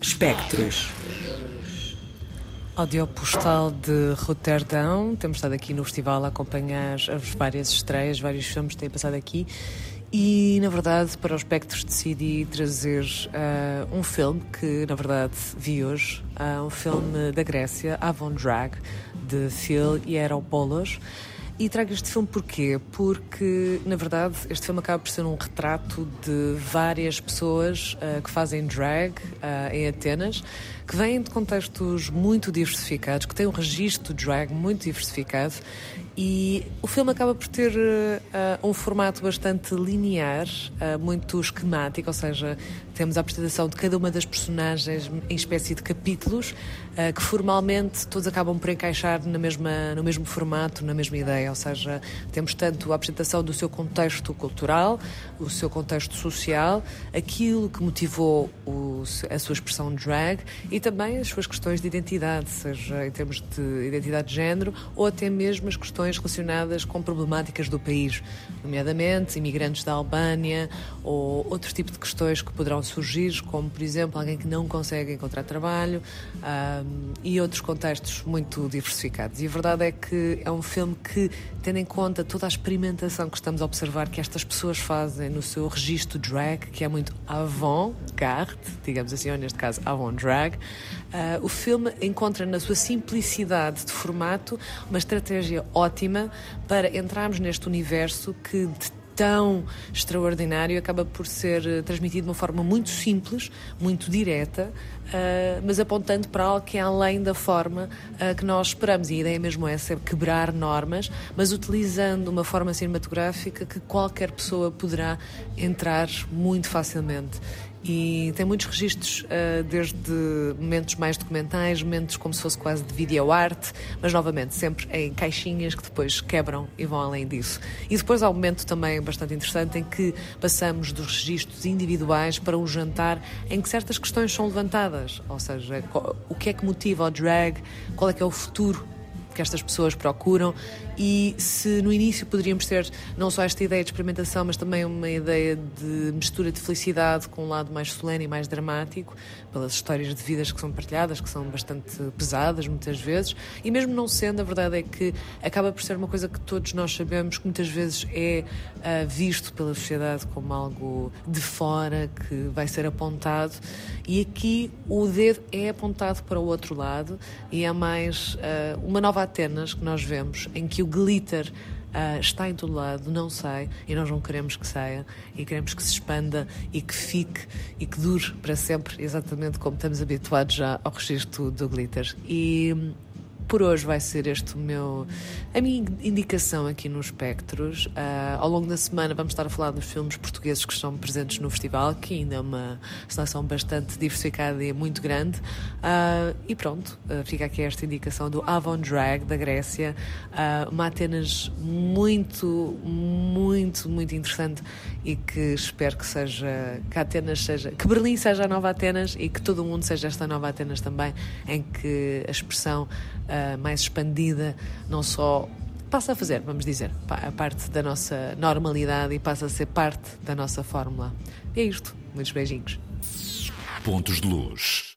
Espectros. Audio postal de Roterdão. Temos estado aqui no festival a acompanhar as várias estreias, vários filmes que têm passado aqui. E, na verdade, para os Espectros decidi trazer uh, um filme que, na verdade, vi hoje. Uh, um filme da Grécia, Avon Drag, de Phil Hieropoulos. E trago este filme porquê? Porque, na verdade, este filme acaba por ser um retrato de várias pessoas uh, que fazem drag uh, em Atenas, que vêm de contextos muito diversificados, que têm um registro de drag muito diversificado e o filme acaba por ter uh, um formato bastante linear, muito esquemático, ou seja, temos a apresentação de cada uma das personagens em espécie de capítulos, que formalmente todos acabam por encaixar na mesma, no mesmo formato, na mesma ideia, ou seja, temos tanto a apresentação do seu contexto cultural, o seu contexto social, aquilo que motivou o, a sua expressão drag e também as suas questões de identidade, seja em termos de identidade de género ou até mesmo as questões relacionadas com problemáticas do país, nomeadamente imigrantes da Albânia ou outro tipo de questões que poderão surgir, como por exemplo alguém que não consegue encontrar trabalho um, e outros contextos muito diversificados. E a verdade é que é um filme que, tendo em conta toda a experimentação que estamos a observar que estas pessoas fazem no seu registro drag, que é muito avant-garde, digamos assim, ou neste caso avant-drag, uh, o filme encontra na sua simplicidade de formato uma estratégia ótima para entrarmos neste universo que de tão extraordinário acaba por ser eh, transmitido de uma forma muito simples, muito direta, uh, mas apontando para algo que é além da forma uh, que nós esperamos. E a ideia mesmo é essa, quebrar normas, mas utilizando uma forma cinematográfica que qualquer pessoa poderá entrar muito facilmente e tem muitos registros, uh, desde momentos mais documentais, momentos como se fosse quase de videoarte, mas novamente sempre em caixinhas que depois quebram e vão além disso. E depois há um momento também bastante interessante em que passamos dos registros individuais para um jantar em que certas questões são levantadas, ou seja, o que é que motiva o drag, qual é que é o futuro que estas pessoas procuram e se no início poderíamos ter não só esta ideia de experimentação, mas também uma ideia de mistura de felicidade com um lado mais solene e mais dramático, pelas histórias de vidas que são partilhadas, que são bastante pesadas muitas vezes, e mesmo não sendo, a verdade é que acaba por ser uma coisa que todos nós sabemos que muitas vezes é uh, visto pela sociedade como algo de fora, que vai ser apontado, e aqui o dedo é apontado para o outro lado e é mais uh, uma nova Atenas que nós vemos, em que o glitter Uh, está em todo lado, não sai e nós não queremos que saia e queremos que se expanda e que fique e que dure para sempre, exatamente como estamos habituados já ao registro do glitter. E por hoje vai ser este meu a minha indicação aqui nos Espectros. Uh, ao longo da semana vamos estar a falar dos filmes portugueses que estão presentes no festival, que ainda é uma seleção bastante diversificada e muito grande. Uh, e pronto, uh, fica aqui esta indicação do Avon Drag da Grécia, uma Atenas muito, muito, muito interessante e que espero que seja que Atenas seja, que Berlim seja a nova Atenas e que todo o mundo seja esta nova Atenas também, em que a expressão uh, mais expandida não só passa a fazer, vamos dizer, a parte da nossa normalidade e passa a ser parte da nossa fórmula. É isto. Muitos beijinhos. Pontos de luz.